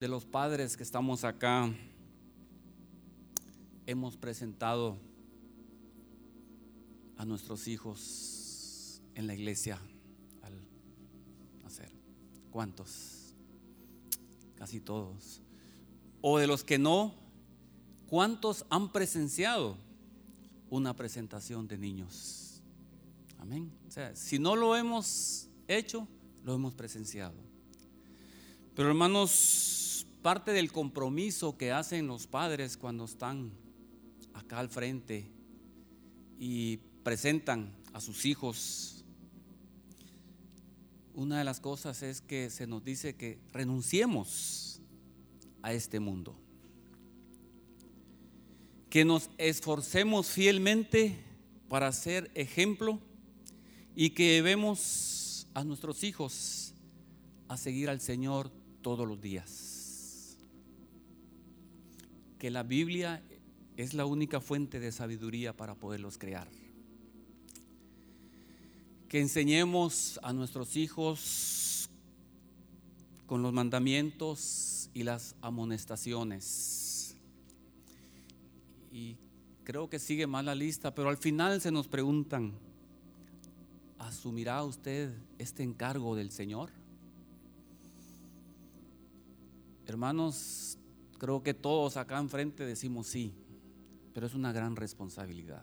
de los padres que estamos acá hemos presentado a nuestros hijos en la iglesia al nacer? ¿Cuántos? Casi todos. O de los que no, ¿cuántos han presenciado una presentación de niños? Amén. O sea, si no lo hemos hecho, lo hemos presenciado. Pero hermanos, parte del compromiso que hacen los padres cuando están acá al frente y presentan a sus hijos, una de las cosas es que se nos dice que renunciemos a este mundo, que nos esforcemos fielmente para ser ejemplo y que vemos a nuestros hijos a seguir al Señor todos los días. Que la Biblia es la única fuente de sabiduría para poderlos crear. Que enseñemos a nuestros hijos con los mandamientos y las amonestaciones. Y creo que sigue mal la lista, pero al final se nos preguntan, ¿asumirá usted este encargo del Señor? Hermanos, creo que todos acá enfrente decimos sí, pero es una gran responsabilidad.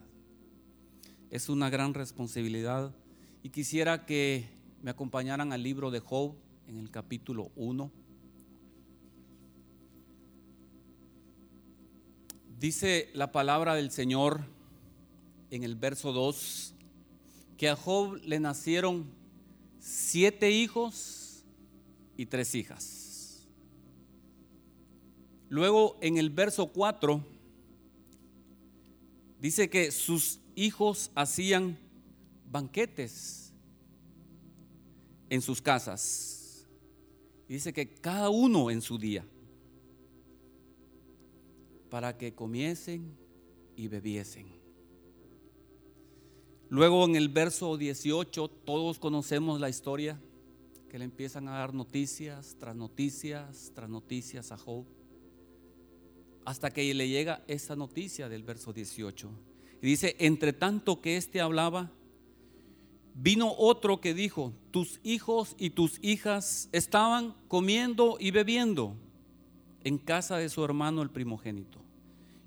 Es una gran responsabilidad y quisiera que me acompañaran al libro de Job en el capítulo 1. Dice la palabra del Señor en el verso 2 que a Job le nacieron siete hijos y tres hijas. Luego en el verso 4 dice que sus hijos hacían banquetes en sus casas. Dice que cada uno en su día, para que comiesen y bebiesen. Luego en el verso 18 todos conocemos la historia, que le empiezan a dar noticias tras noticias tras noticias a Job, hasta que le llega esa noticia del verso 18. Y dice, entre tanto que éste hablaba, vino otro que dijo, tus hijos y tus hijas estaban comiendo y bebiendo en casa de su hermano el primogénito.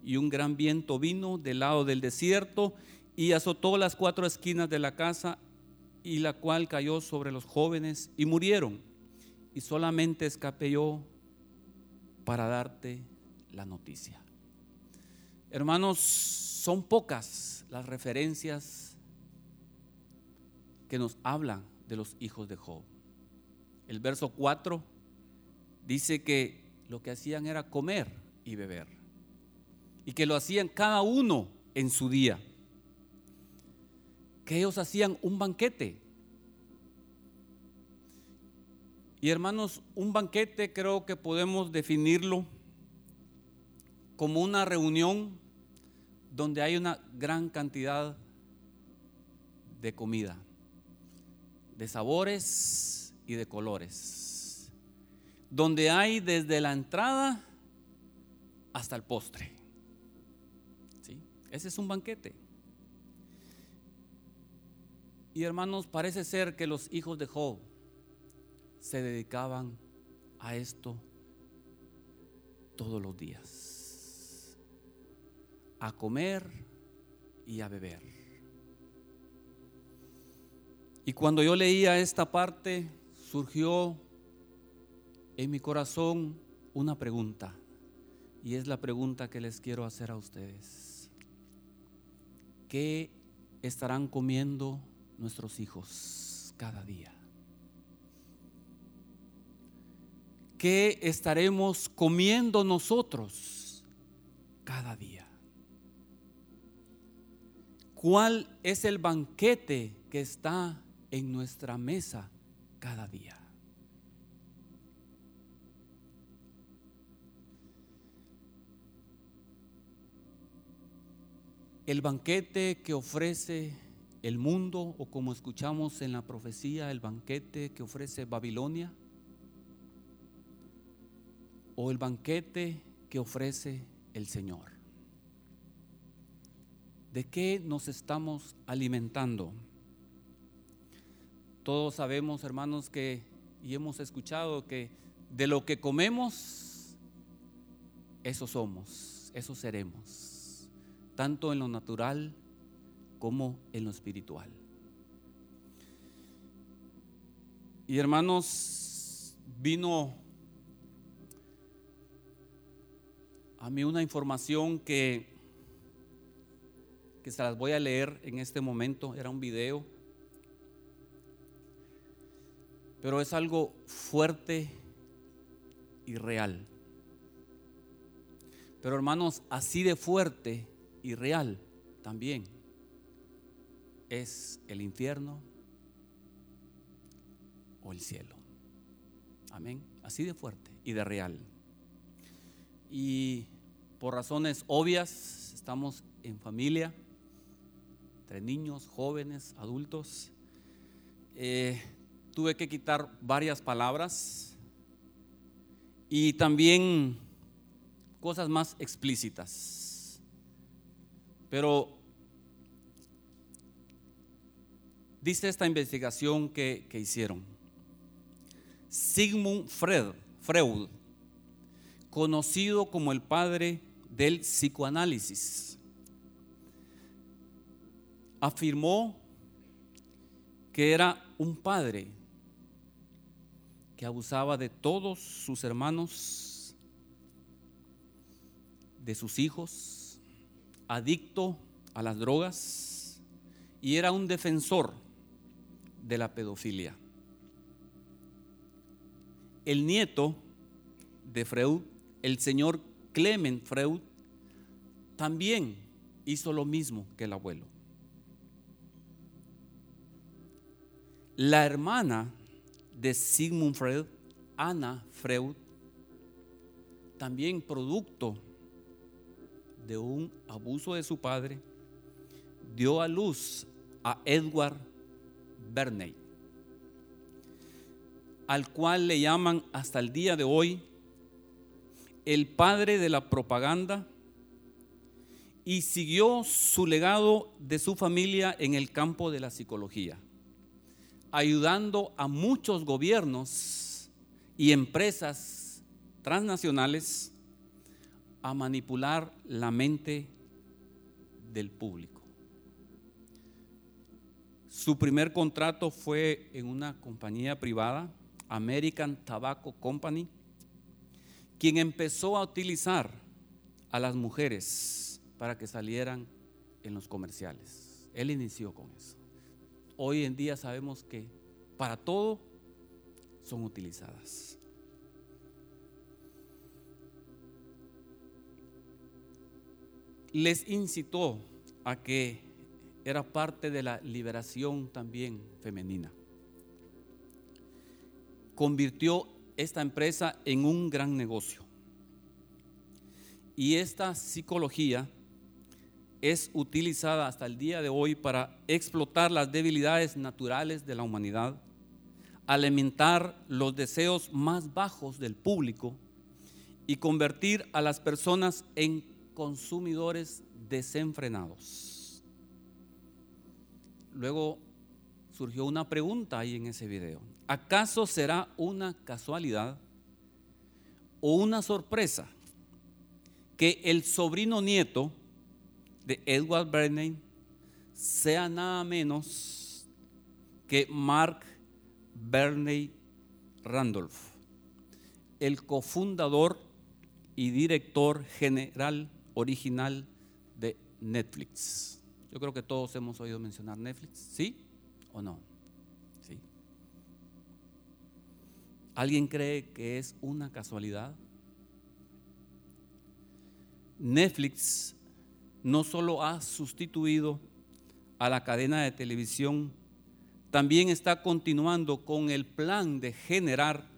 Y un gran viento vino del lado del desierto y azotó las cuatro esquinas de la casa y la cual cayó sobre los jóvenes y murieron. Y solamente escapé yo para darte la noticia. Hermanos, son pocas las referencias que nos hablan de los hijos de Job. El verso 4 dice que lo que hacían era comer y beber. Y que lo hacían cada uno en su día. Que ellos hacían un banquete. Y hermanos, un banquete creo que podemos definirlo como una reunión donde hay una gran cantidad de comida, de sabores y de colores, donde hay desde la entrada hasta el postre. ¿Sí? Ese es un banquete. Y hermanos, parece ser que los hijos de Job se dedicaban a esto todos los días. A comer y a beber. Y cuando yo leía esta parte, surgió en mi corazón una pregunta. Y es la pregunta que les quiero hacer a ustedes. ¿Qué estarán comiendo nuestros hijos cada día? ¿Qué estaremos comiendo nosotros cada día? ¿Cuál es el banquete que está en nuestra mesa cada día? El banquete que ofrece el mundo o como escuchamos en la profecía, el banquete que ofrece Babilonia, o el banquete que ofrece el Señor? ¿De qué nos estamos alimentando? Todos sabemos, hermanos, que y hemos escuchado que de lo que comemos, eso somos, eso seremos, tanto en lo natural como en lo espiritual. Y hermanos, vino a mí una información que, que se las voy a leer en este momento, era un video, pero es algo fuerte y real. Pero hermanos, así de fuerte y real también es el infierno o el cielo. Amén. Así de fuerte y de real. Y por razones obvias, estamos en familia, entre niños, jóvenes, adultos. Eh, tuve que quitar varias palabras y también cosas más explícitas. Pero dice esta investigación que, que hicieron. Sigmund Freud, Freud, conocido como el padre del psicoanálisis, afirmó que era un padre que abusaba de todos sus hermanos, de sus hijos, adicto a las drogas y era un defensor de la pedofilia. El nieto de Freud, el señor Clement Freud, también hizo lo mismo que el abuelo. La hermana de Sigmund Freud, Anna Freud, también producto de un abuso de su padre, dio a luz a Edward Bernay, al cual le llaman hasta el día de hoy el padre de la propaganda y siguió su legado de su familia en el campo de la psicología ayudando a muchos gobiernos y empresas transnacionales a manipular la mente del público. Su primer contrato fue en una compañía privada, American Tobacco Company, quien empezó a utilizar a las mujeres para que salieran en los comerciales. Él inició con eso hoy en día sabemos que para todo son utilizadas. Les incitó a que era parte de la liberación también femenina. Convirtió esta empresa en un gran negocio. Y esta psicología es utilizada hasta el día de hoy para explotar las debilidades naturales de la humanidad, alimentar los deseos más bajos del público y convertir a las personas en consumidores desenfrenados. Luego surgió una pregunta ahí en ese video. ¿Acaso será una casualidad o una sorpresa que el sobrino nieto de Edward Bernay sea nada menos que Mark Bernay Randolph, el cofundador y director general original de Netflix. Yo creo que todos hemos oído mencionar Netflix, ¿sí o no? Sí. ¿Alguien cree que es una casualidad? Netflix no solo ha sustituido a la cadena de televisión, también está continuando con el plan de generar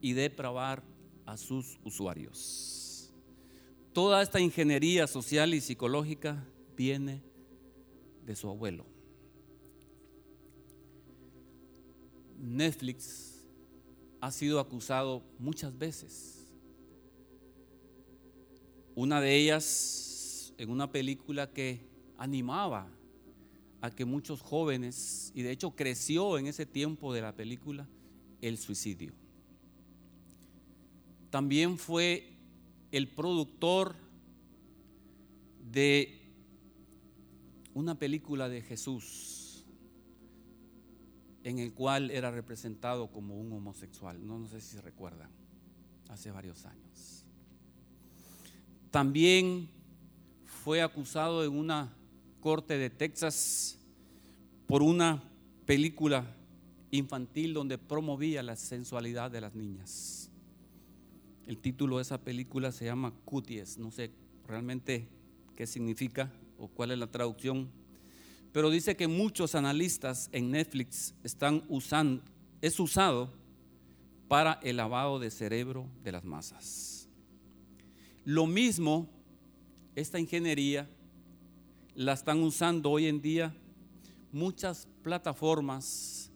y depravar a sus usuarios. Toda esta ingeniería social y psicológica viene de su abuelo. Netflix ha sido acusado muchas veces Una de ellas en una película que animaba a que muchos jóvenes, y de hecho creció en ese tiempo de la película, el suicidio. También fue el productor de una película de Jesús en el cual era representado como un homosexual. No, no sé si recuerdan, hace varios años. También fue acusado en una corte de Texas por una película infantil donde promovía la sensualidad de las niñas. El título de esa película se llama Cuties, no sé realmente qué significa o cuál es la traducción, pero dice que muchos analistas en Netflix están usando, es usado para el lavado de cerebro de las masas. Lo mismo, esta ingeniería la están usando hoy en día muchas plataformas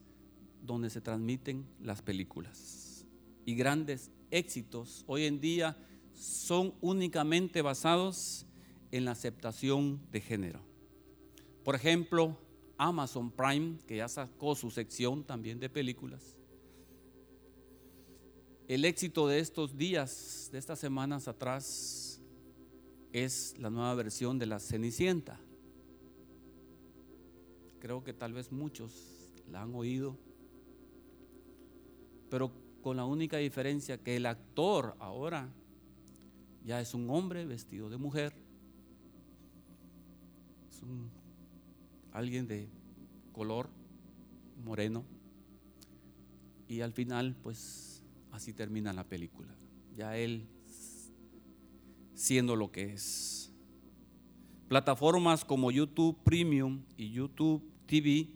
donde se transmiten las películas. Y grandes éxitos hoy en día son únicamente basados en la aceptación de género. Por ejemplo, Amazon Prime, que ya sacó su sección también de películas. El éxito de estos días, de estas semanas atrás, es la nueva versión de La Cenicienta. Creo que tal vez muchos la han oído, pero con la única diferencia que el actor ahora ya es un hombre vestido de mujer alguien de color moreno. Y al final, pues así termina la película. Ya él siendo lo que es. Plataformas como YouTube Premium y YouTube TV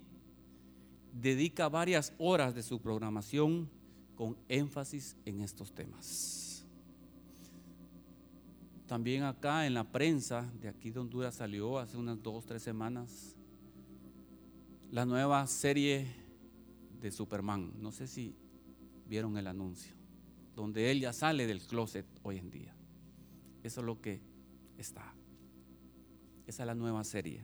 dedica varias horas de su programación con énfasis en estos temas. También acá en la prensa de aquí de Honduras salió hace unas dos, tres semanas la nueva serie de Superman. No sé si vieron el anuncio, donde él ya sale del closet hoy en día. Eso es lo que está. Esa es la nueva serie.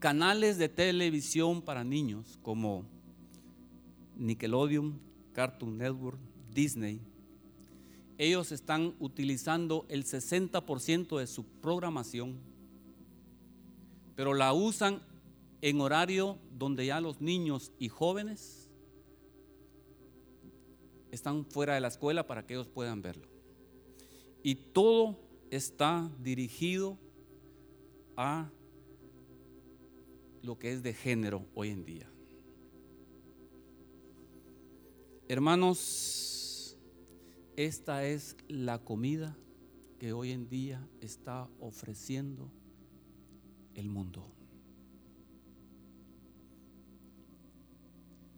Canales de televisión para niños como Nickelodeon, Cartoon Network, Disney, ellos están utilizando el 60% de su programación, pero la usan en horario donde ya los niños y jóvenes están fuera de la escuela para que ellos puedan verlo. Y todo está dirigido a lo que es de género hoy en día. Hermanos, esta es la comida que hoy en día está ofreciendo el mundo.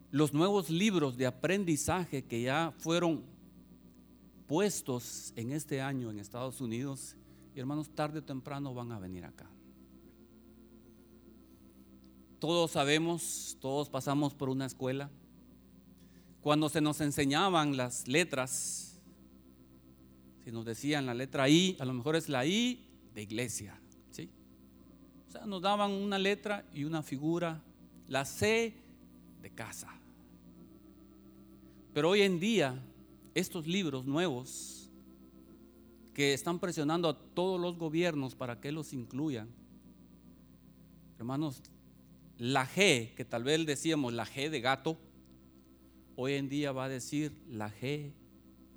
Los nuevos libros de aprendizaje que ya fueron puestos en este año en Estados Unidos, hermanos, tarde o temprano van a venir acá. Todos sabemos, todos pasamos por una escuela. Cuando se nos enseñaban las letras, si nos decían la letra I, a lo mejor es la I de iglesia. ¿sí? O sea, nos daban una letra y una figura, la C de casa. Pero hoy en día, estos libros nuevos que están presionando a todos los gobiernos para que los incluyan, hermanos, la G, que tal vez decíamos la G de gato, hoy en día va a decir la G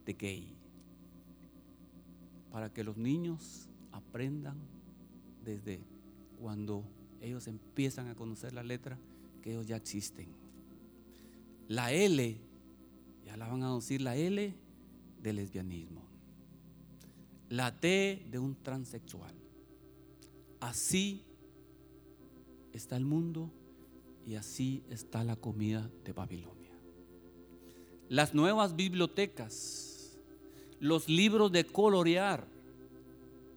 de gay para que los niños aprendan desde cuando ellos empiezan a conocer la letra que ellos ya existen. La L, la van a decir la L de lesbianismo. La T de un transexual. Así está el mundo y así está la comida de Babilonia. Las nuevas bibliotecas los libros de colorear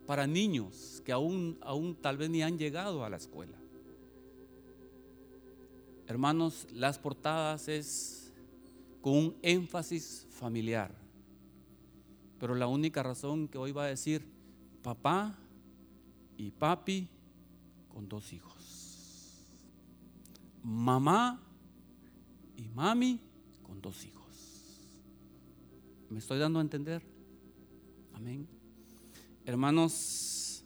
para niños que aún, aún tal vez ni han llegado a la escuela. Hermanos, las portadas es con un énfasis familiar. Pero la única razón que hoy va a decir papá y papi con dos hijos. Mamá y mami con dos hijos. ¿Me estoy dando a entender? Amén. Hermanos,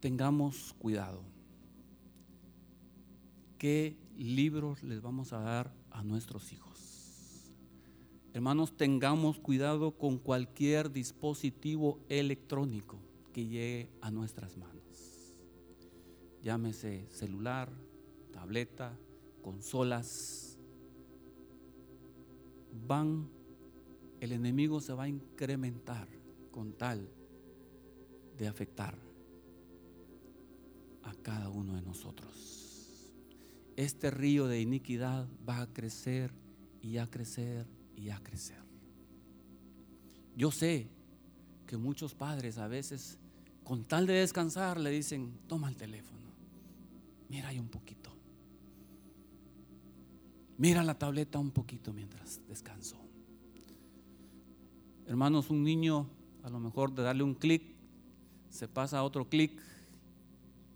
tengamos cuidado. ¿Qué libros les vamos a dar a nuestros hijos? Hermanos, tengamos cuidado con cualquier dispositivo electrónico que llegue a nuestras manos. Llámese celular, tableta, consolas. Van, el enemigo se va a incrementar con tal de afectar a cada uno de nosotros. Este río de iniquidad va a crecer y a crecer y a crecer. Yo sé que muchos padres a veces, con tal de descansar, le dicen, toma el teléfono, mira ahí un poquito, mira la tableta un poquito mientras descanso. Hermanos, un niño a lo mejor de darle un clic, se pasa a otro clic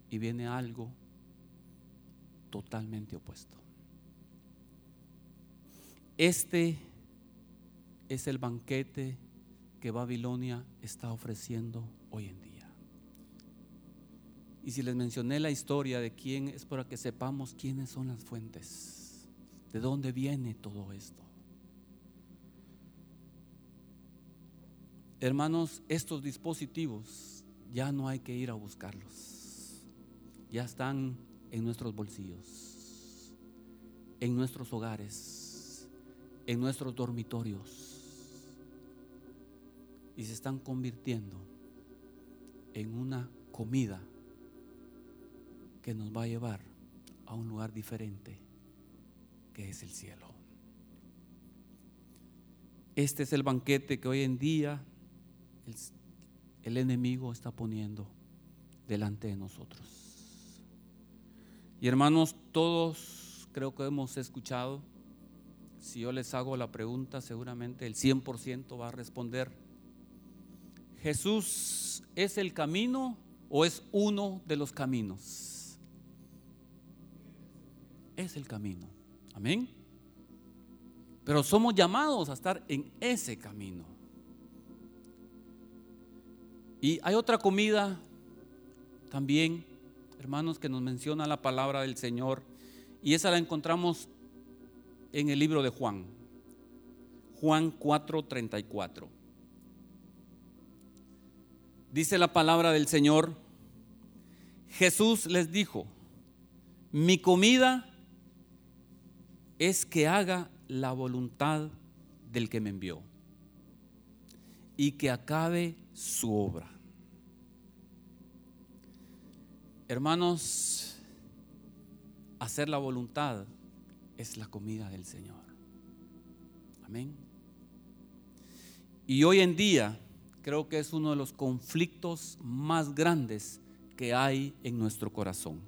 y viene algo totalmente opuesto. Este es el banquete que Babilonia está ofreciendo hoy en día. Y si les mencioné la historia de quién es para que sepamos quiénes son las fuentes, de dónde viene todo esto. Hermanos, estos dispositivos ya no hay que ir a buscarlos. Ya están en nuestros bolsillos, en nuestros hogares, en nuestros dormitorios. Y se están convirtiendo en una comida que nos va a llevar a un lugar diferente que es el cielo. Este es el banquete que hoy en día el, enemigo está poniendo delante de nosotros. Y hermanos, todos creo que hemos escuchado, si yo les hago la pregunta, seguramente el 100% va a responder, ¿Jesús es el camino o es uno de los caminos? Es el camino. Amén. Pero somos llamados a estar en ese camino. Y hay otra comida también, hermanos, que nos menciona la palabra del Señor. Y esa la encontramos en el libro de Juan. Juan 4:34. Dice la palabra del Señor, Jesús les dijo, mi comida es que haga la voluntad del que me envió y que acabe su obra. Hermanos, hacer la voluntad es la comida del Señor. Amén. Y hoy en día creo que es uno de los conflictos más grandes que hay en nuestro corazón.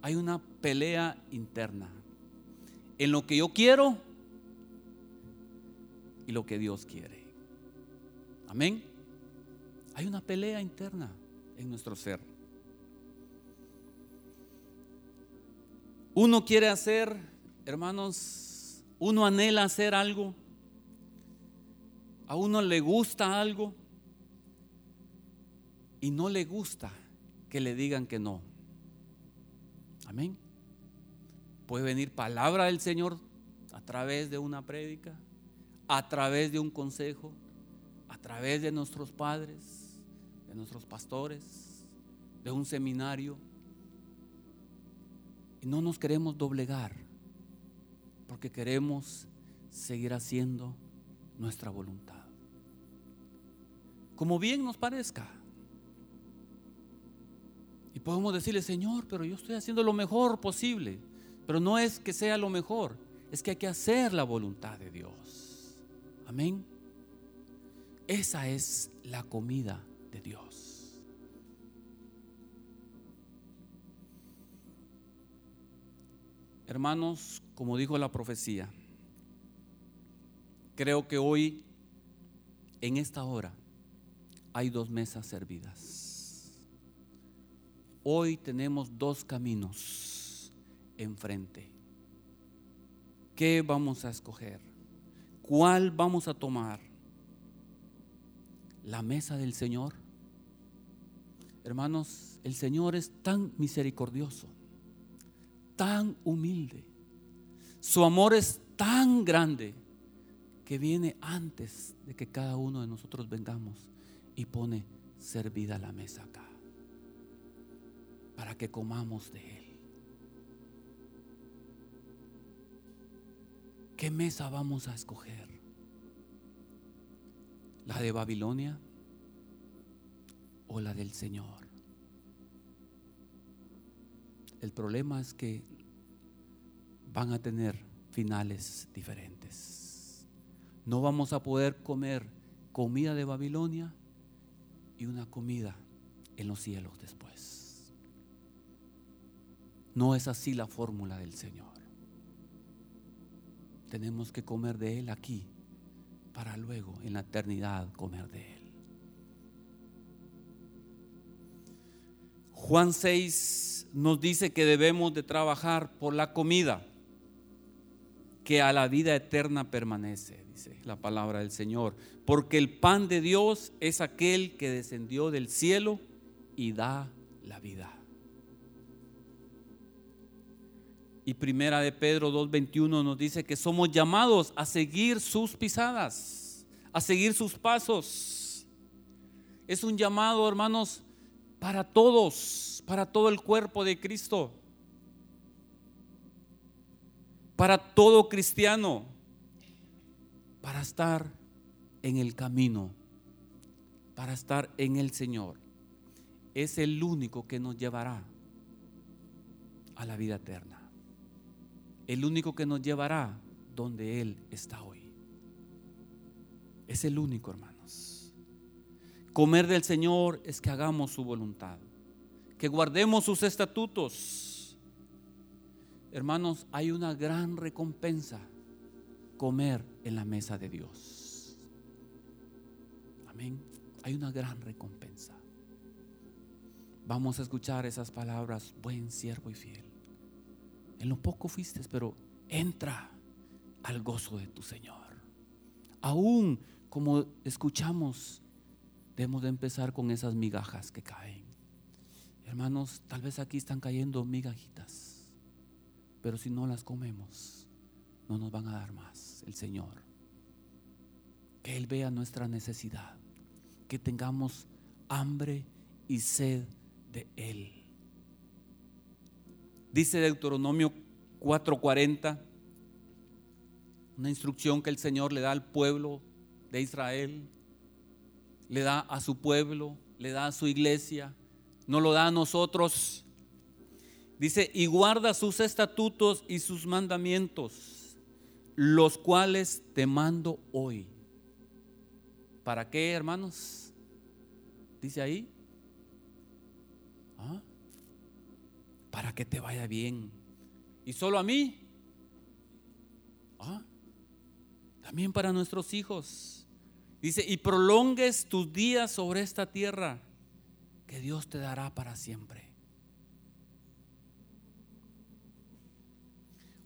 Hay una pelea interna en lo que yo quiero y lo que Dios quiere. Amén. Hay una pelea interna en nuestro ser. Uno quiere hacer, hermanos, uno anhela hacer algo, a uno le gusta algo y no le gusta que le digan que no. Amén. Puede venir palabra del Señor a través de una prédica, a través de un consejo, a través de nuestros padres, de nuestros pastores, de un seminario. Y no nos queremos doblegar porque queremos seguir haciendo nuestra voluntad. Como bien nos parezca. Y podemos decirle, Señor, pero yo estoy haciendo lo mejor posible. Pero no es que sea lo mejor, es que hay que hacer la voluntad de Dios. Amén. Esa es la comida de Dios. Hermanos, como dijo la profecía, creo que hoy en esta hora hay dos mesas servidas. Hoy tenemos dos caminos enfrente. ¿Qué vamos a escoger? ¿Cuál vamos a tomar? ¿La mesa del Señor? Hermanos, el Señor es tan misericordioso, tan humilde. Su amor es tan grande que viene antes de que cada uno de nosotros vengamos y pone servida la mesa acá para que comamos de él. ¿Qué mesa vamos a escoger? ¿La de Babilonia o la del Señor? El problema es que van a tener finales diferentes. No vamos a poder comer comida de Babilonia y una comida en los cielos después. No es así la fórmula del Señor. Tenemos que comer de Él aquí para luego en la eternidad comer de Él. Juan 6 nos dice que debemos de trabajar por la comida que a la vida eterna permanece, dice la palabra del Señor, porque el pan de Dios es aquel que descendió del cielo y da la vida. Y primera de Pedro 2.21 nos dice que somos llamados a seguir sus pisadas, a seguir sus pasos. Es un llamado, hermanos, para todos, para todo el cuerpo de Cristo, para todo cristiano, para estar en el camino, para estar en el Señor. Es el único que nos llevará a la vida eterna el único que nos llevará donde Él está hoy. Es el único, hermanos. Comer del Señor es que hagamos su voluntad, que guardemos sus estatutos. Hermanos, hay una gran recompensa comer en la mesa de Dios. Amén. Hay una gran recompensa. Vamos a escuchar esas palabras, buen siervo y fiel. En lo poco fuiste, pero entra al gozo de tu Señor. Aún como escuchamos, debemos de empezar con esas migajas que caen. Hermanos, tal vez aquí están cayendo migajitas, pero si no las comemos, no nos van a dar más el Señor. Que Él vea nuestra necesidad, que tengamos hambre y sed de Él. Dice Deuteronomio 4:40, una instrucción que el Señor le da al pueblo de Israel, le da a su pueblo, le da a su iglesia, no lo da a nosotros. Dice, y guarda sus estatutos y sus mandamientos, los cuales te mando hoy. ¿Para qué, hermanos? Dice ahí. ¿Ah? para que te vaya bien. ¿Y solo a mí? ¿Ah? También para nuestros hijos. Dice, y prolongues tus días sobre esta tierra que Dios te dará para siempre.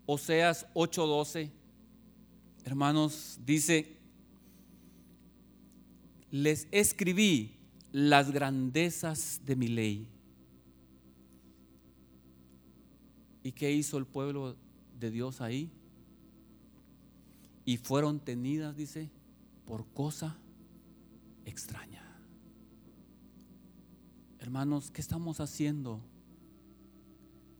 Oseas 8:12, hermanos, dice, les escribí las grandezas de mi ley ¿Y qué hizo el pueblo de Dios ahí? Y fueron tenidas, dice, por cosa extraña. Hermanos, ¿qué estamos haciendo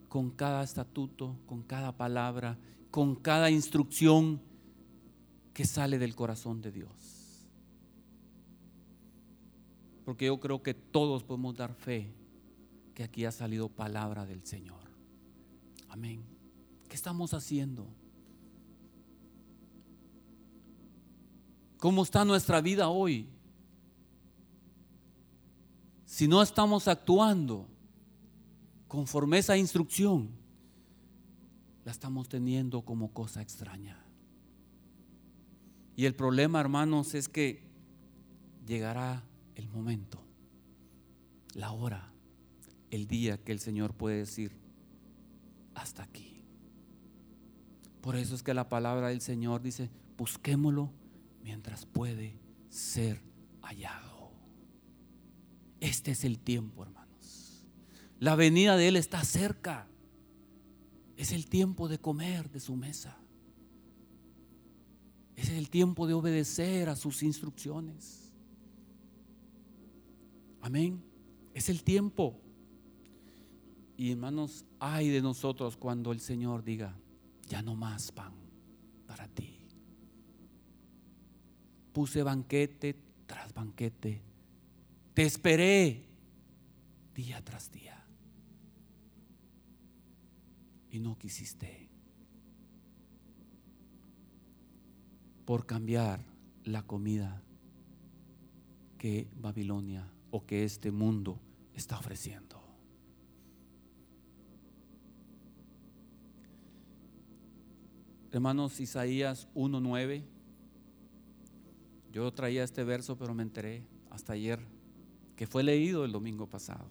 con cada estatuto, con cada palabra, con cada instrucción que sale del corazón de Dios? Porque yo creo que todos podemos dar fe que aquí ha salido palabra del Señor. Amén. ¿Qué estamos haciendo? ¿Cómo está nuestra vida hoy? Si no estamos actuando conforme esa instrucción, la estamos teniendo como cosa extraña. Y el problema, hermanos, es que llegará el momento, la hora, el día que el Señor puede decir, hasta aquí. Por eso es que la palabra del Señor dice, busquémoslo mientras puede ser hallado. Este es el tiempo, hermanos. La venida de Él está cerca. Es el tiempo de comer de su mesa. Es el tiempo de obedecer a sus instrucciones. Amén. Es el tiempo. Y hermanos, ay de nosotros cuando el Señor diga, ya no más pan para ti. Puse banquete tras banquete. Te esperé día tras día. Y no quisiste. Por cambiar la comida que Babilonia o que este mundo está ofreciendo. Hermanos, Isaías 1.9. Yo traía este verso, pero me enteré hasta ayer que fue leído el domingo pasado.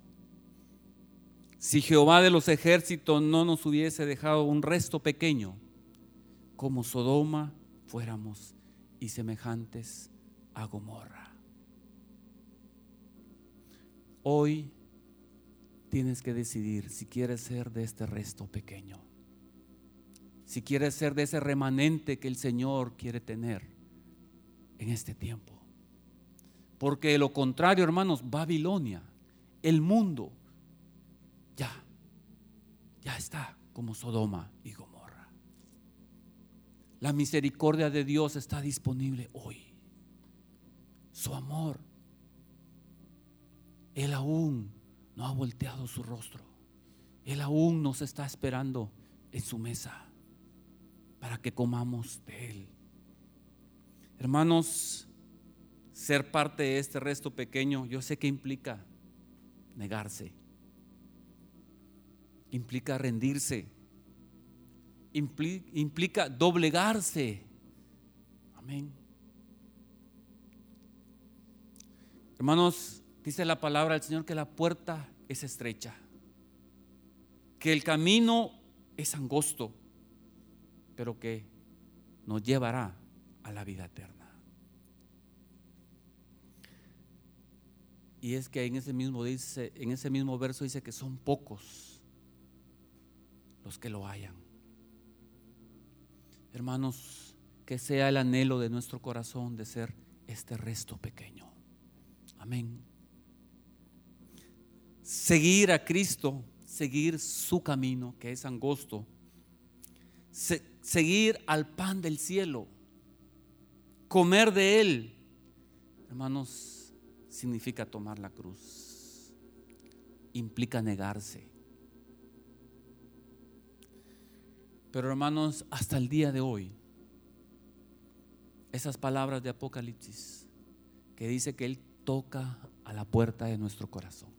Si Jehová de los ejércitos no nos hubiese dejado un resto pequeño, como Sodoma fuéramos y semejantes a Gomorra. Hoy tienes que decidir si quieres ser de este resto pequeño si quieres ser de ese remanente que el Señor quiere tener en este tiempo. Porque de lo contrario, hermanos, Babilonia, el mundo, ya, ya está como Sodoma y Gomorra. La misericordia de Dios está disponible hoy. Su amor. Él aún no ha volteado su rostro. Él aún nos está esperando en su mesa para que comamos de Él. Hermanos, ser parte de este resto pequeño, yo sé que implica negarse, implica rendirse, implica, doblegarse. Amén. Hermanos, dice la palabra del Señor que la puerta es estrecha, que el camino es angosto pero que nos llevará a la vida eterna. Y es que en ese mismo dice, en ese mismo verso dice que son pocos los que lo hayan. Hermanos, que sea el anhelo de nuestro corazón de ser este resto pequeño. Amén. Seguir a Cristo, seguir su camino, que es angosto, seguir al pan del cielo, comer de él, hermanos, significa tomar la cruz, implica negarse. Pero hermanos, hasta el día de hoy, esas palabras de Apocalipsis que dice que Él toca a la puerta de nuestro corazón.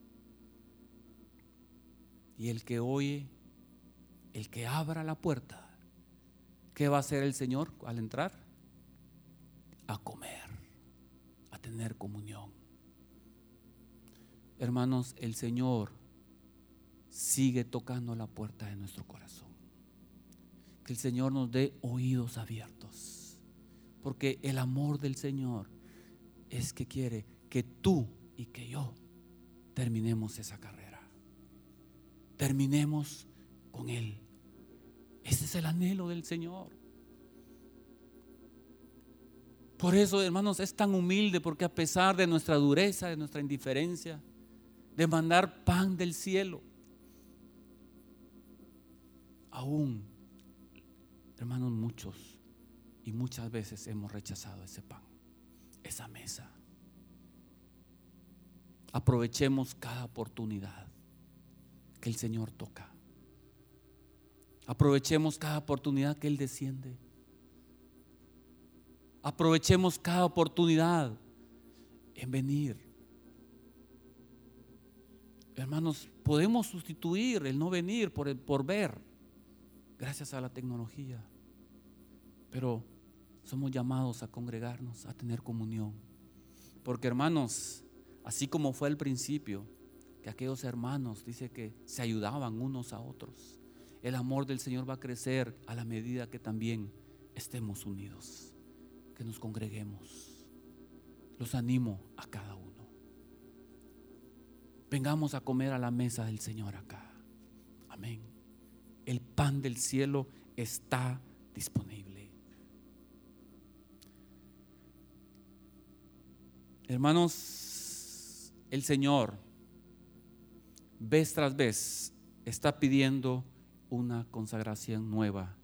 Y el que oye, el que abra la puerta, ¿Qué va a hacer el Señor al entrar? A comer, a tener comunión. Hermanos, el Señor sigue tocando la puerta de nuestro corazón. Que el Señor nos dé oídos abiertos. Porque el amor del Señor es que quiere que tú y que yo terminemos esa carrera. Terminemos con Él. Ese es el anhelo del Señor. Por eso, hermanos, es tan humilde porque a pesar de nuestra dureza, de nuestra indiferencia, de mandar pan del cielo, aún, hermanos, muchos y muchas veces hemos rechazado ese pan, esa mesa. Aprovechemos cada oportunidad que el Señor toca. Aprovechemos cada oportunidad que Él desciende. Aprovechemos cada oportunidad en venir. Hermanos, podemos sustituir el no venir por, el, por ver, gracias a la tecnología. Pero somos llamados a congregarnos, a tener comunión. Porque hermanos, así como fue al principio, que aquellos hermanos, dice que se ayudaban unos a otros. El amor del Señor va a crecer a la medida que también estemos unidos, que nos congreguemos. Los animo a cada uno. Vengamos a comer a la mesa del Señor acá. Amén. El pan del cielo está disponible. Hermanos, el Señor vez tras vez está pidiendo una consagración nueva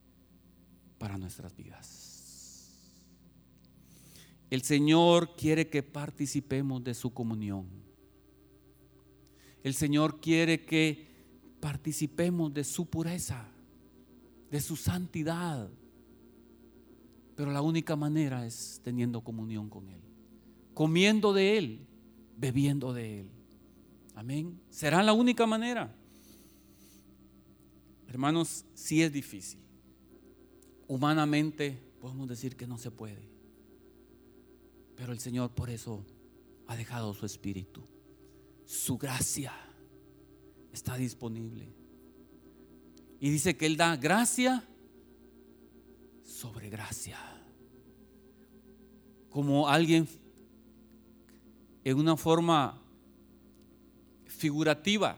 para nuestras vidas. El Señor quiere que participemos de su comunión. El Señor quiere que participemos de su pureza, de su santidad. Pero la única manera es teniendo comunión con Él, comiendo de Él, bebiendo de Él. Amén. ¿Será la única manera? Hermanos, sí es difícil. Humanamente podemos decir que no se puede. Pero el Señor por eso ha dejado su espíritu. Su gracia está disponible. Y dice que Él da gracia sobre gracia. Como alguien en una forma figurativa.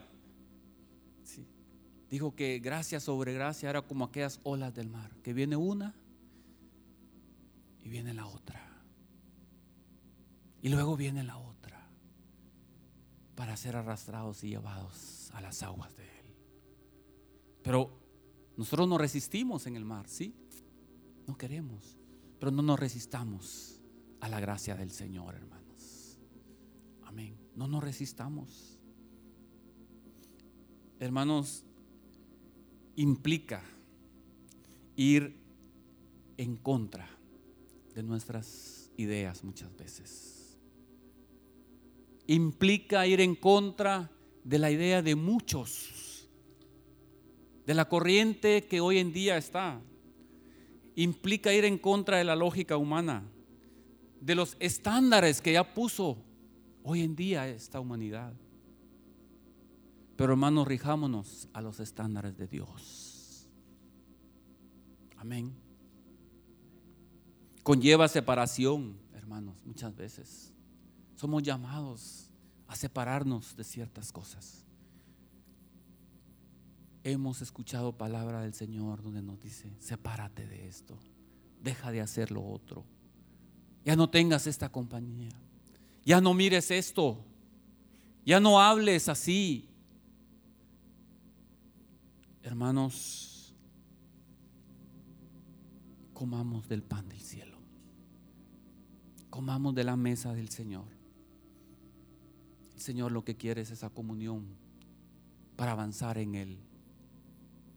Dijo que gracia sobre gracia era como aquellas olas del mar, que viene una y viene la otra. Y luego viene la otra para ser arrastrados y llevados a las aguas de Él. Pero nosotros nos resistimos en el mar, ¿sí? No queremos, pero no nos resistamos a la gracia del Señor, hermanos. Amén. No nos resistamos hermanos, implica ir en contra de nuestras ideas muchas veces. Implica ir en contra de la idea de muchos, de la corriente que hoy en día está. Implica ir en contra de la lógica humana, de los estándares que ya puso hoy en día esta humanidad. Pero hermanos, rijámonos a los estándares de Dios. Amén. Conlleva separación, hermanos, muchas veces. Somos llamados a separarnos de ciertas cosas. Hemos escuchado palabra del Señor donde nos dice, sepárate de esto, deja de hacer lo otro. Ya no tengas esta compañía. Ya no mires esto. Ya no hables así hermanos, comamos del pan del cielo. Comamos de la mesa del Señor. Señor lo que quiere es esa comunión para avanzar en Él,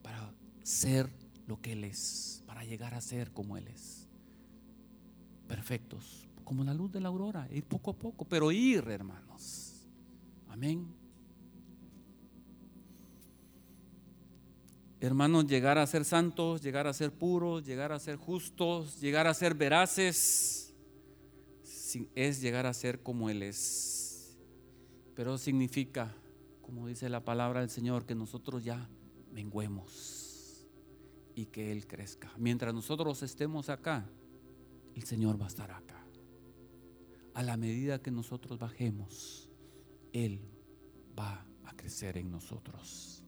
para ser lo que Él es, para llegar a ser como Él es. Perfectos, como la luz de la aurora, ir poco a poco, pero ir, hermanos. Amén. hermanos, llegar a ser santos, llegar a ser puros, llegar a ser justos, llegar a ser veraces, es llegar a ser como Él es. Pero significa, como dice la palabra del Señor, que nosotros ya menguemos y que Él crezca. Mientras nosotros estemos acá, el Señor va a estar acá. A la medida que nosotros bajemos, Él va a crecer en nosotros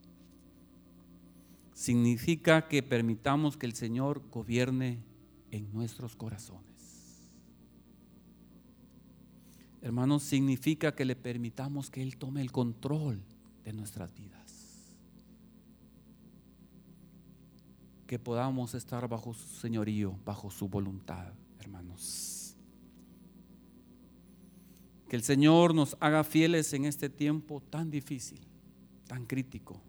significa que permitamos que el Señor gobierne en nuestros corazones. Hermanos, significa que le permitamos que Él tome el control de nuestras vidas. Que podamos estar bajo su señorío, bajo su voluntad, hermanos. Que el Señor nos haga fieles en este tiempo tan difícil, tan crítico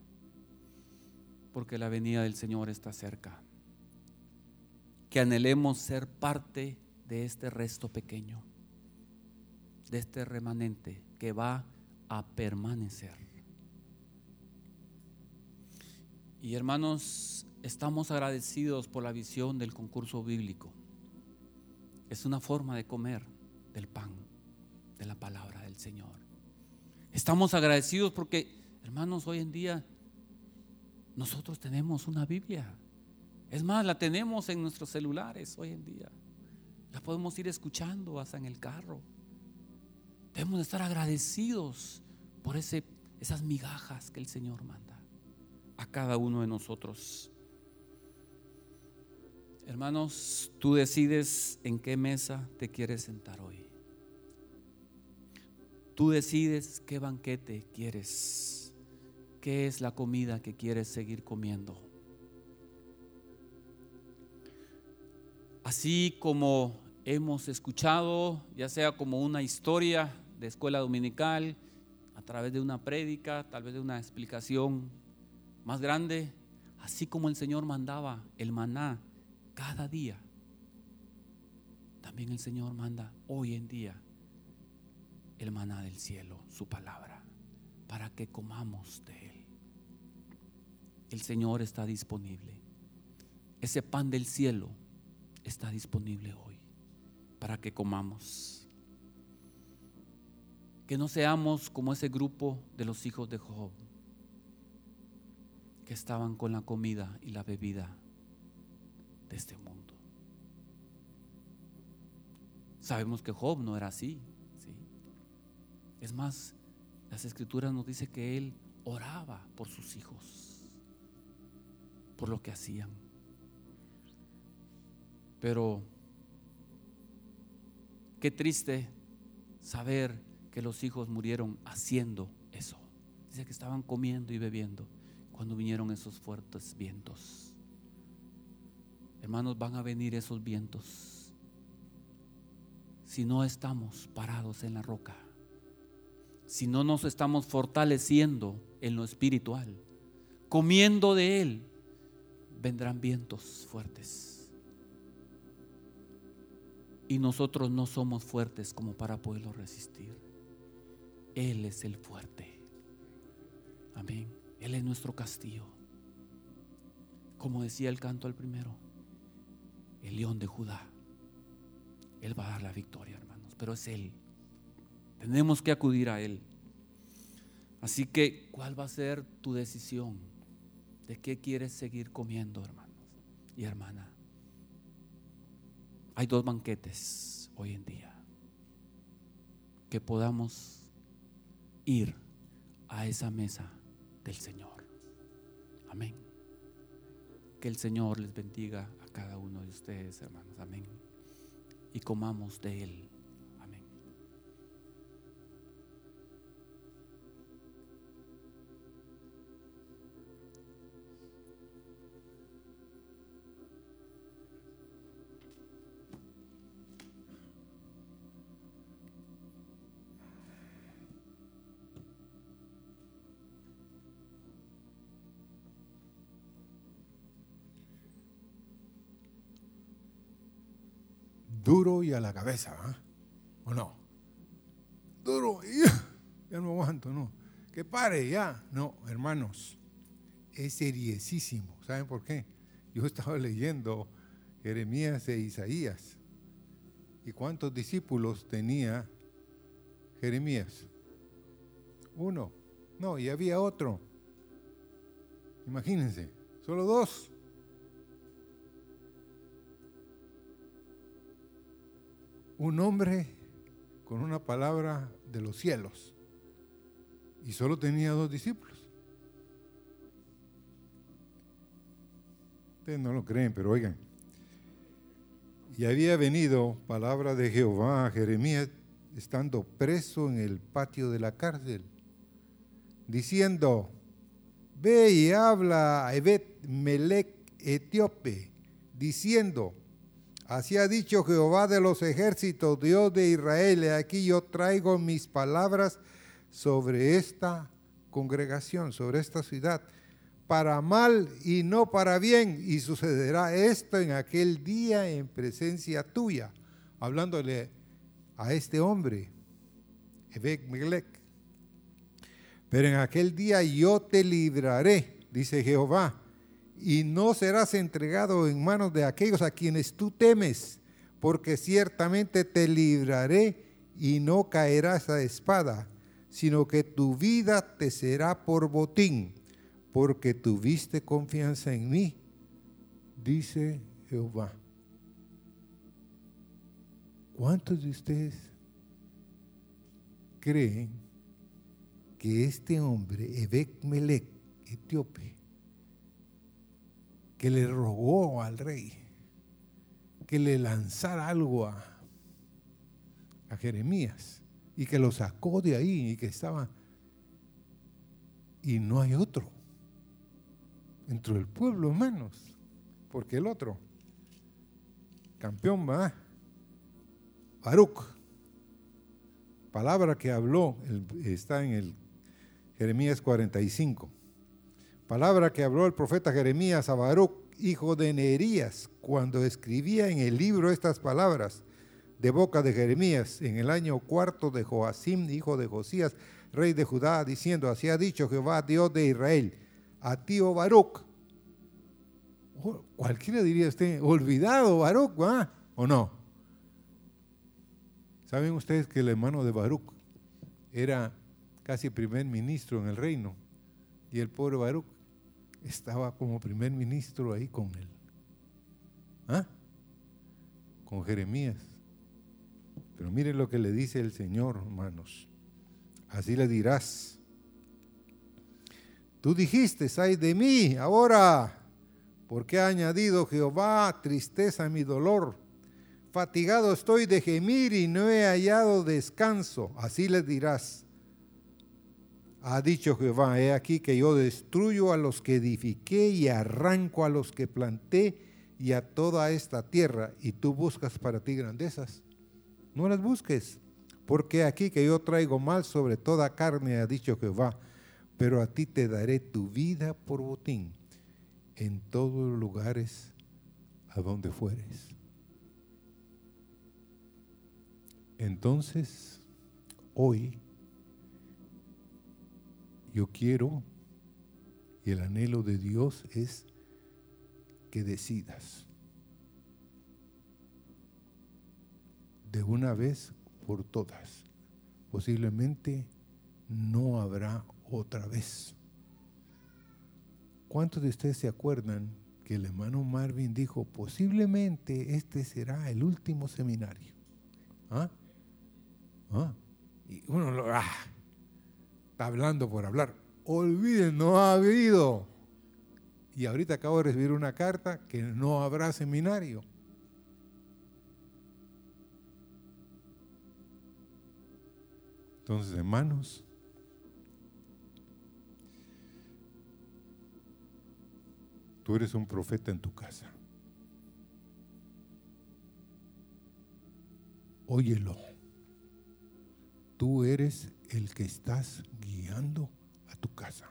porque la venida del Señor está cerca. Que anhelemos ser parte de este resto pequeño, de este remanente que va a permanecer. Y hermanos, estamos agradecidos por la visión del concurso bíblico. Es una forma de comer del pan de la palabra del Señor. Estamos agradecidos porque, hermanos, hoy en día nosotros tenemos una Biblia. Es más, la tenemos en nuestros celulares hoy en día. La podemos ir escuchando hasta en el carro. Debemos estar agradecidos por ese, esas migajas que el Señor manda a cada uno de nosotros. Hermanos, tú decides en qué mesa te quieres sentar hoy. Tú decides qué banquete quieres, qué es la comida que quieres seguir comiendo. Así como hemos escuchado, ya sea como una historia de escuela dominical, a través de una prédica, tal vez de una explicación más grande, así como el Señor mandaba el maná cada día, también el Señor manda hoy en día el maná del cielo, su palabra, para que comamos de Él. El Señor está disponible. Ese pan del cielo está disponible hoy para que comamos. Que no seamos como ese grupo de los hijos de Job, que estaban con la comida y la bebida de este mundo. Sabemos que Job no era así. ¿sí? Es más, las escrituras nos dice que él oraba por sus hijos, por lo que hacían. Pero qué triste saber que los hijos murieron haciendo eso. Dice que estaban comiendo y bebiendo cuando vinieron esos fuertes vientos. Hermanos, van a venir esos vientos si no estamos parados en la roca, si no nos estamos fortaleciendo en lo espiritual, comiendo de Él, vendrán vientos fuertes y nosotros no somos fuertes como para poderlo resistir. Él es el fuerte. Amén. Él es nuestro castillo. Como decía el canto al primero, el león de Judá. Él va a dar la victoria, hermanos, pero es Él. Tenemos que acudir a Él. Así que, ¿cuál va a ser tu decisión? ¿De qué quieres seguir comiendo, hermanos y hermana? Hay dos banquetes hoy en día. Que podamos ir a esa mesa del Señor. Amén. Que el Señor les bendiga a cada uno de ustedes, hermanos. Amén. Y comamos de Él. Duro y a la cabeza, ¿ah? ¿o no? Duro y ya no aguanto, no. Que pare ya. No, hermanos, es seriesísimo. ¿Saben por qué? Yo estaba leyendo Jeremías e Isaías. ¿Y cuántos discípulos tenía Jeremías? Uno. No, y había otro. Imagínense, solo dos. Un hombre con una palabra de los cielos y solo tenía dos discípulos. Ustedes no lo creen, pero oigan. Y había venido palabra de Jehová a Jeremías estando preso en el patio de la cárcel, diciendo, ve y habla a Evet Melech etíope, diciendo, Así ha dicho Jehová de los ejércitos, Dios de Israel, aquí yo traigo mis palabras sobre esta congregación, sobre esta ciudad, para mal y no para bien, y sucederá esto en aquel día en presencia tuya, hablándole a este hombre, Ebek Pero en aquel día yo te libraré, dice Jehová y no serás entregado en manos de aquellos a quienes tú temes, porque ciertamente te libraré y no caerás a espada, sino que tu vida te será por botín, porque tuviste confianza en mí, dice Jehová. ¿Cuántos de ustedes creen que este hombre, Ebek Melech, etíope, que le rogó al rey que le lanzara algo a, Jeremías y que lo sacó de ahí y que estaba y no hay otro dentro del pueblo hermanos porque el otro campeón va Baruch. Palabra que habló está en el Jeremías 45 palabra que habló el profeta Jeremías a Baruch hijo de Neerías cuando escribía en el libro estas palabras de boca de Jeremías en el año cuarto de Joacim, hijo de Josías, rey de Judá, diciendo, así ha dicho Jehová, Dios de Israel, a ti, oh Baruch. Oh, cualquiera diría usted, olvidado Baruch, ¿o no? ¿Saben ustedes que el hermano de Baruch era casi primer ministro en el reino? Y el pobre Baruch estaba como primer ministro ahí con él. ¿Ah? Con Jeremías. Pero miren lo que le dice el Señor, hermanos. Así le dirás. Tú dijiste, ay de mí, ahora, porque ha añadido Jehová tristeza a mi dolor. Fatigado estoy de gemir y no he hallado descanso. Así le dirás. Ha dicho Jehová, he aquí que yo destruyo a los que edifiqué y arranco a los que planté y a toda esta tierra, y tú buscas para ti grandezas no las busques, porque aquí que yo traigo mal sobre toda carne, ha dicho Jehová, pero a ti te daré tu vida por botín en todos los lugares a donde fueres. Entonces, hoy, yo quiero, y el anhelo de Dios es que decidas de una vez por todas. Posiblemente no habrá otra vez. ¿Cuántos de ustedes se acuerdan que el hermano Marvin dijo, posiblemente este será el último seminario? ¿Ah? ¿Ah? Y uno lo, ah, está hablando por hablar. Olviden, no ha habido. Y ahorita acabo de recibir una carta que no habrá seminario. Entonces, hermanos, tú eres un profeta en tu casa. Óyelo. Tú eres el que estás guiando a tu casa.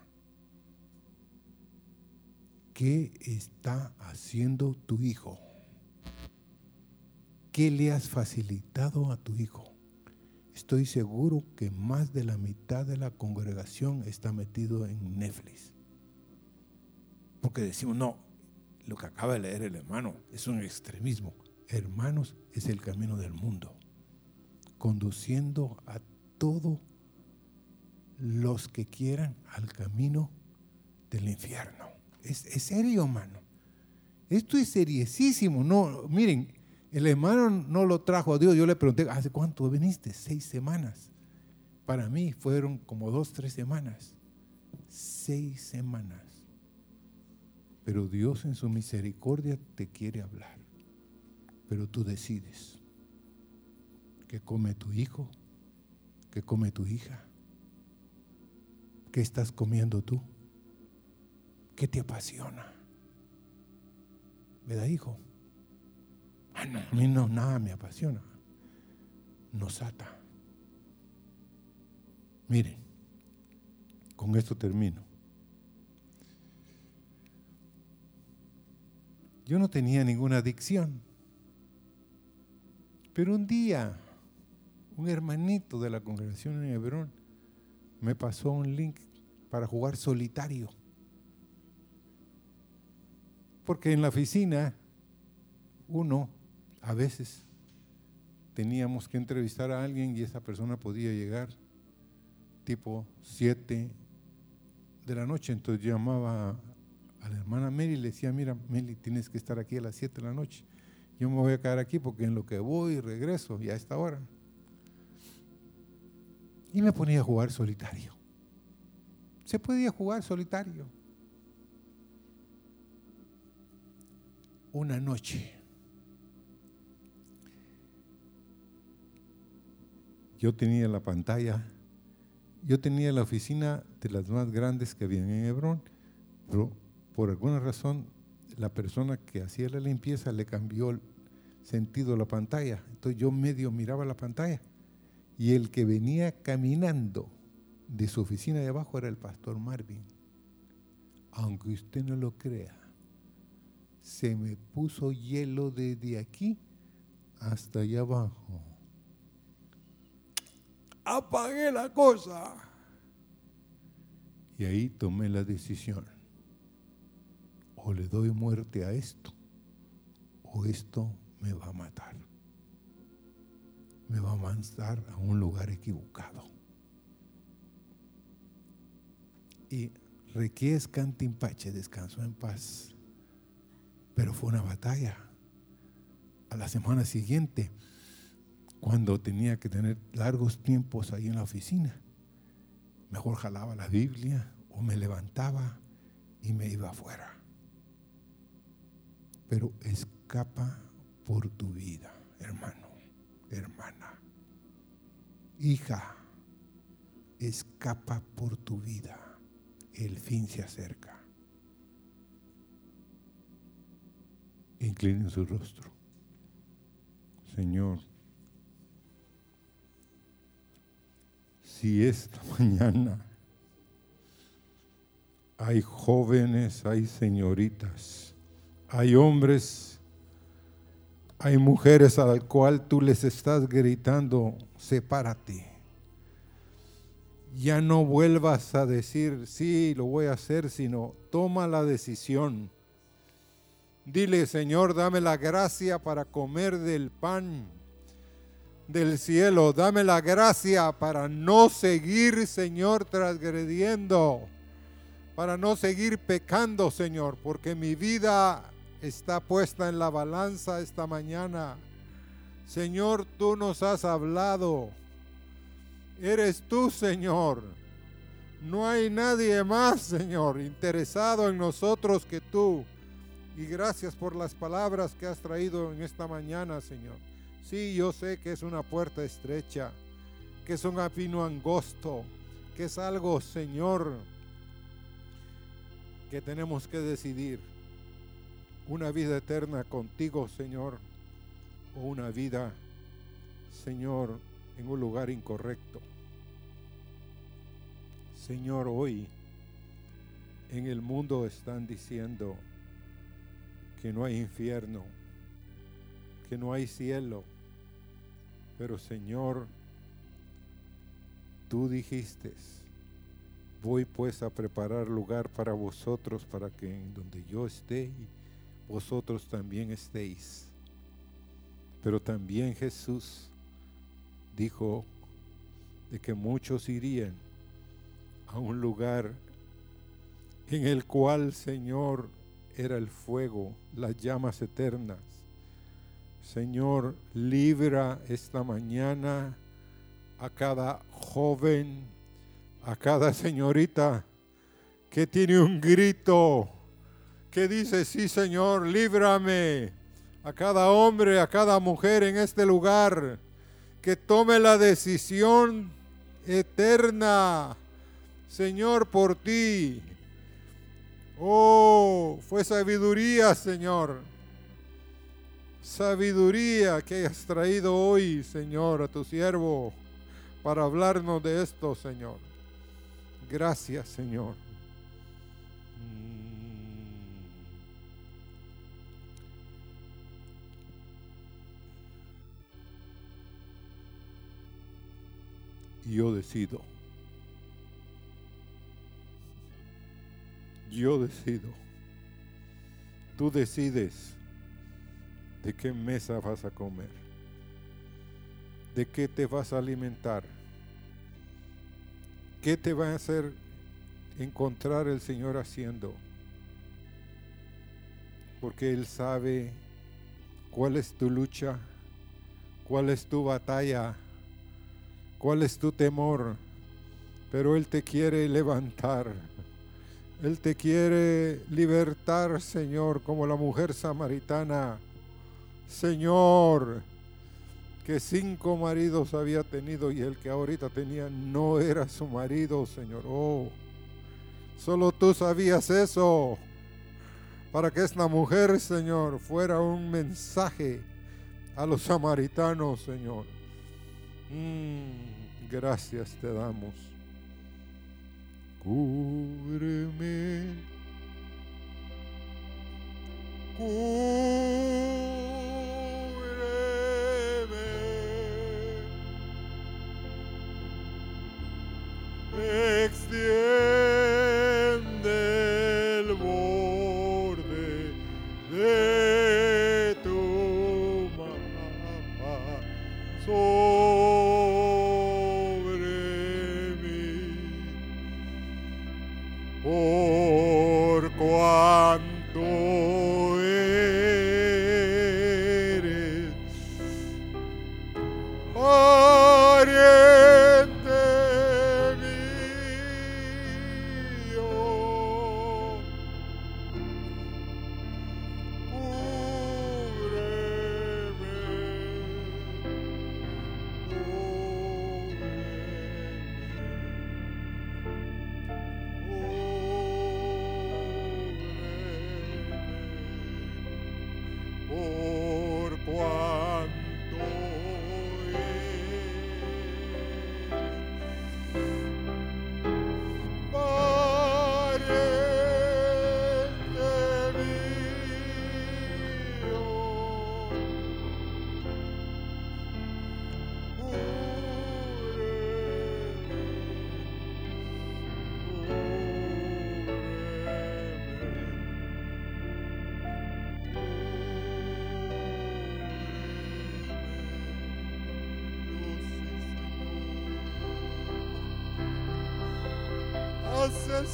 ¿Qué está haciendo tu hijo? ¿Qué le has facilitado a tu hijo? estoy seguro que más de la mitad de la congregación está metido en Netflix. Porque decimos, no, lo que acaba de leer el hermano es un extremismo. Hermanos, es el camino del mundo, conduciendo a todos los que quieran al camino del infierno. Es, es serio, hermano. Esto es seriesísimo. No, miren, el hermano no lo trajo a Dios. Yo le pregunté, ¿hace cuánto viniste? Seis semanas. Para mí fueron como dos, tres semanas. Seis semanas. Pero Dios en su misericordia te quiere hablar. Pero tú decides qué come tu hijo, qué come tu hija, qué estás comiendo tú, qué te apasiona. ¿Verdad, hijo? Ah, a mí no, nada me apasiona. Nos ata. Miren, con esto termino. Yo no tenía ninguna adicción. Pero un día, un hermanito de la congregación en Hebrón me pasó un link para jugar solitario. Porque en la oficina uno a veces teníamos que entrevistar a alguien y esa persona podía llegar tipo 7 de la noche. Entonces llamaba a la hermana Meli y le decía, mira, Meli, tienes que estar aquí a las 7 de la noche. Yo me voy a quedar aquí porque en lo que voy y regreso, ya a esta hora. Y me ponía a jugar solitario. Se podía jugar solitario. Una noche. Yo tenía la pantalla, yo tenía la oficina de las más grandes que habían en Hebrón, pero por alguna razón la persona que hacía la limpieza le cambió el sentido a la pantalla. Entonces yo medio miraba la pantalla y el que venía caminando de su oficina de abajo era el pastor Marvin. Aunque usted no lo crea, se me puso hielo desde aquí hasta allá abajo. Apagué la cosa. Y ahí tomé la decisión. O le doy muerte a esto, o esto me va a matar. Me va a mandar a un lugar equivocado. Y Requies Cantimpache descansó en paz. Pero fue una batalla. A la semana siguiente, cuando tenía que tener largos tiempos ahí en la oficina, mejor jalaba la Biblia o me levantaba y me iba afuera. Pero escapa por tu vida, hermano, hermana. Hija, escapa por tu vida. El fin se acerca. Inclinen su rostro. Señor, si esta mañana hay jóvenes, hay señoritas, hay hombres, hay mujeres al cual tú les estás gritando, sepárate. Ya no vuelvas a decir, sí, lo voy a hacer, sino toma la decisión. Dile, Señor, dame la gracia para comer del pan del cielo. Dame la gracia para no seguir, Señor, transgrediendo, para no seguir pecando, Señor, porque mi vida está puesta en la balanza esta mañana. Señor, tú nos has hablado. Eres tú, Señor. No hay nadie más, Señor, interesado en nosotros que tú. Y gracias por las palabras que has traído en esta mañana, Señor. Sí, yo sé que es una puerta estrecha, que es un apino angosto, que es algo, Señor, que tenemos que decidir. Una vida eterna contigo, Señor, o una vida, Señor, en un lugar incorrecto. Señor, hoy en el mundo están diciendo que no hay infierno, que no hay cielo pero Señor, tú dijiste, voy pues a preparar lugar para vosotros, para que en donde yo esté, vosotros también estéis. Pero también Jesús dijo de que muchos irían a un lugar en el cual, Señor, era el fuego, las llamas eternas Señor, libra esta mañana a cada joven, a cada señorita que tiene un grito que dice, sí Señor, líbrame. A cada hombre, a cada mujer en este lugar que tome la decisión eterna, Señor, por ti. Oh, fue sabiduría, Señor sabiduría que hayas traído hoy, Señor, a tu siervo para hablarnos de esto, Señor. Gracias, Señor. Yo decido. Yo decido. Tú decides de qué mesa vas a comer. ¿De qué te vas a alimentar? ¿Qué te va a hacer encontrar el Señor haciendo? Porque Él sabe cuál es tu lucha, cuál es tu batalla, cuál es tu temor, pero Él te quiere levantar. Él te quiere libertar, Señor, como la mujer samaritana. Señor, que cinco maridos había tenido y el que ahorita tenía no era su marido, Señor. Oh, solo tú sabías eso. Para que esta mujer, Señor, fuera un mensaje a los samaritanos, Señor. Mm, gracias te damos. Cúbreme. Cúbreme. Extiende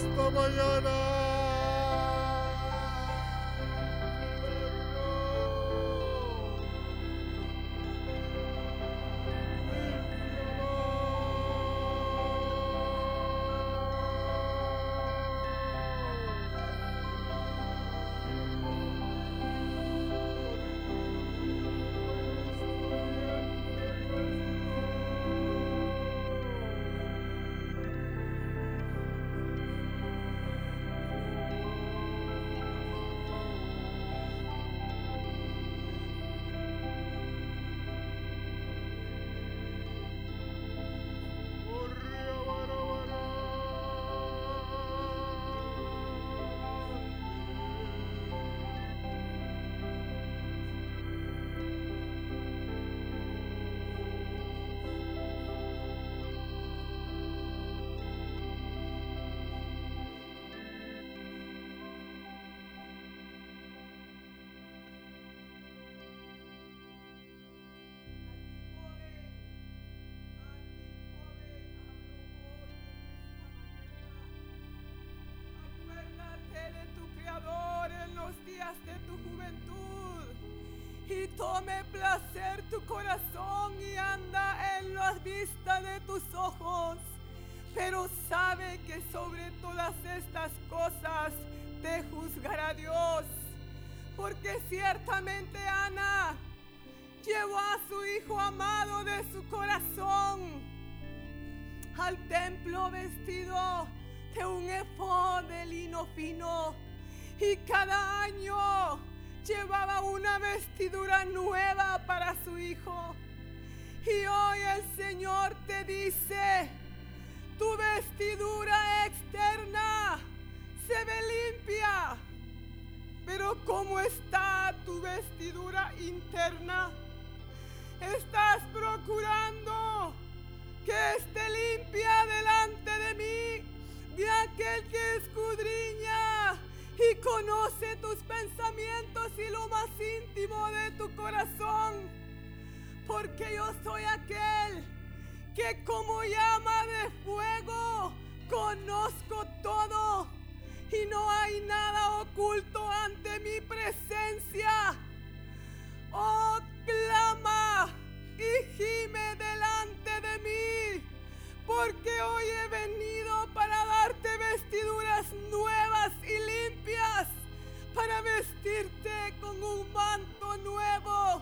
Haz esta mañana. Tome placer tu corazón y anda en las vistas de tus ojos. Pero sabe que sobre todas estas cosas te juzgará Dios. Porque ciertamente Ana llevó a su hijo amado de su corazón al templo vestido de un efod de lino fino y cada año llevaba una vestidura nueva para su hijo. Y hoy el Señor te dice, tu vestidura externa se ve limpia, pero ¿cómo está tu vestidura interna? Estás procurando que esté limpia delante de mí, de aquel que escudriña y conoce tus pensamientos y lo más íntimo de tu corazón. porque yo soy aquel que como llama de fuego conozco todo y no hay nada oculto ante mi presencia. Oh, clama y gime delante de mí, porque hoy he venido para darte vestiduras nuevas y limpias, para vestirte con un manto nuevo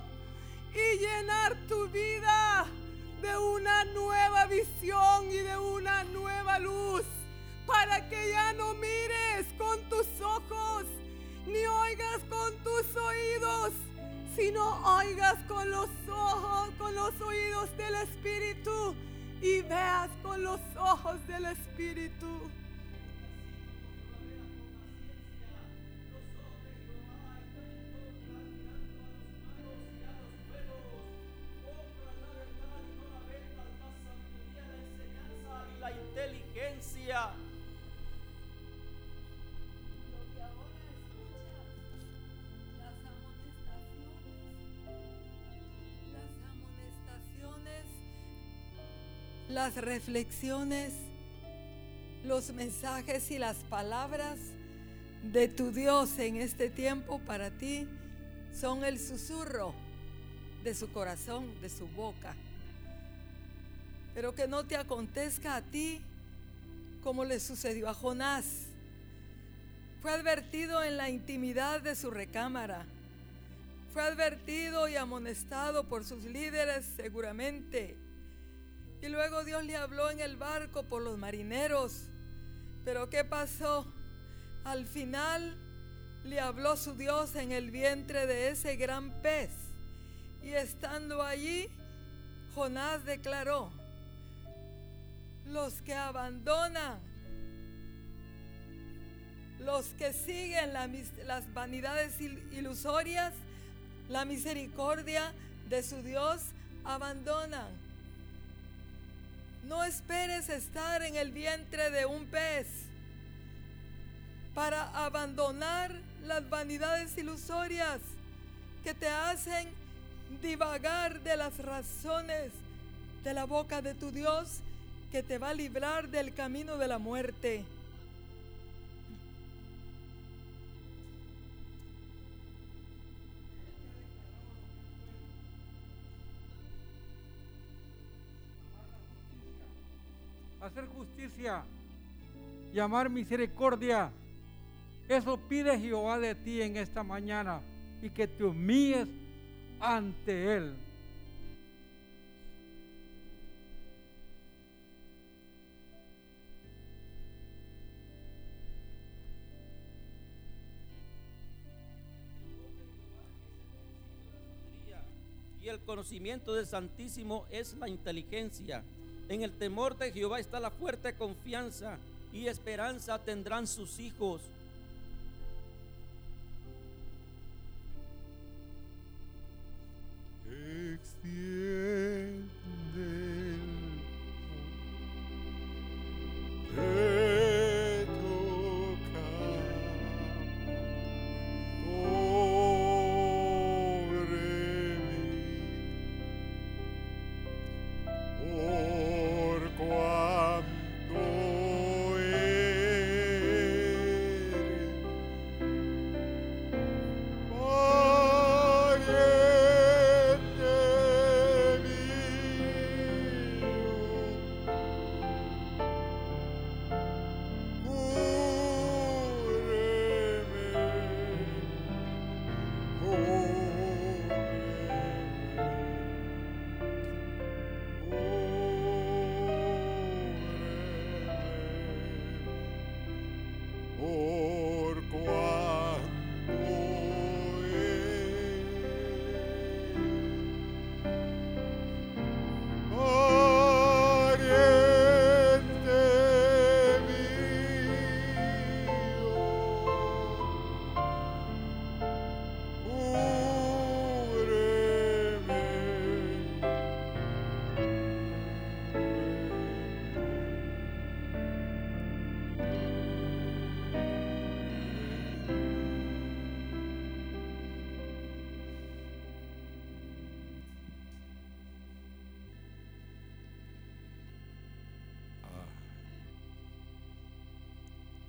y llenar tu vida de una nueva visión y de una nueva luz, para que ya no mires con tus ojos, ni oigas con tus oídos, sino oigas con los ojos, con los oídos del Espíritu y veas con los ojos del Espíritu. Las reflexiones, los mensajes y las palabras de tu Dios en este tiempo para ti son el susurro de su corazón, de su boca. Pero que no te acontezca a ti como le sucedió a Jonás. Fue advertido en la intimidad de su recámara. Fue advertido y amonestado por sus líderes seguramente. Y luego Dios le habló en el barco por los marineros. Pero ¿qué pasó? Al final le habló su Dios en el vientre de ese gran pez. Y estando allí, Jonás declaró, los que abandonan, los que siguen las vanidades il- ilusorias, la misericordia de su Dios, abandonan. No esperes estar en el vientre de un pez para abandonar las vanidades ilusorias que te hacen divagar de las razones de la boca de tu Dios que te va a librar del camino de la muerte. Hacer justicia, llamar misericordia. Eso pide Jehová de ti en esta mañana y que te humilles ante Él. Y el conocimiento del Santísimo es la inteligencia. En el temor de Jehová está la fuerte confianza y esperanza tendrán sus hijos.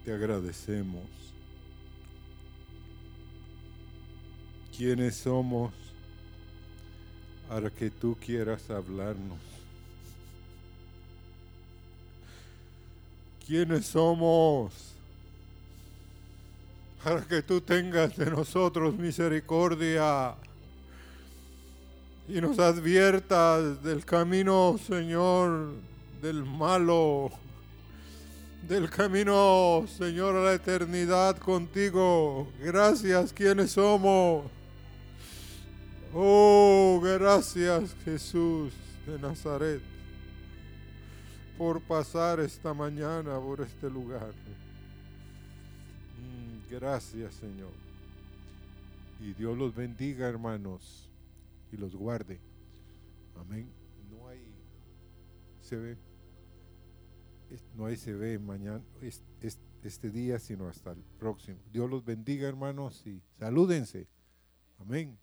Te agradecemos. ¿Quiénes somos para que tú quieras hablarnos? ¿Quiénes somos para que tú tengas de nosotros misericordia y nos adviertas del camino, Señor, del malo, del camino, Señor, a la eternidad contigo. Gracias, ¿quiénes somos? Oh, gracias, Jesús de Nazaret, por pasar esta mañana por este lugar. Mm, Gracias, Señor. Y Dios los bendiga, hermanos, y los guarde. Amén. No hay se ve no se ve mañana es- es- este día, sino hasta el próximo. Dios los bendiga, hermanos, y salúdense. Amén.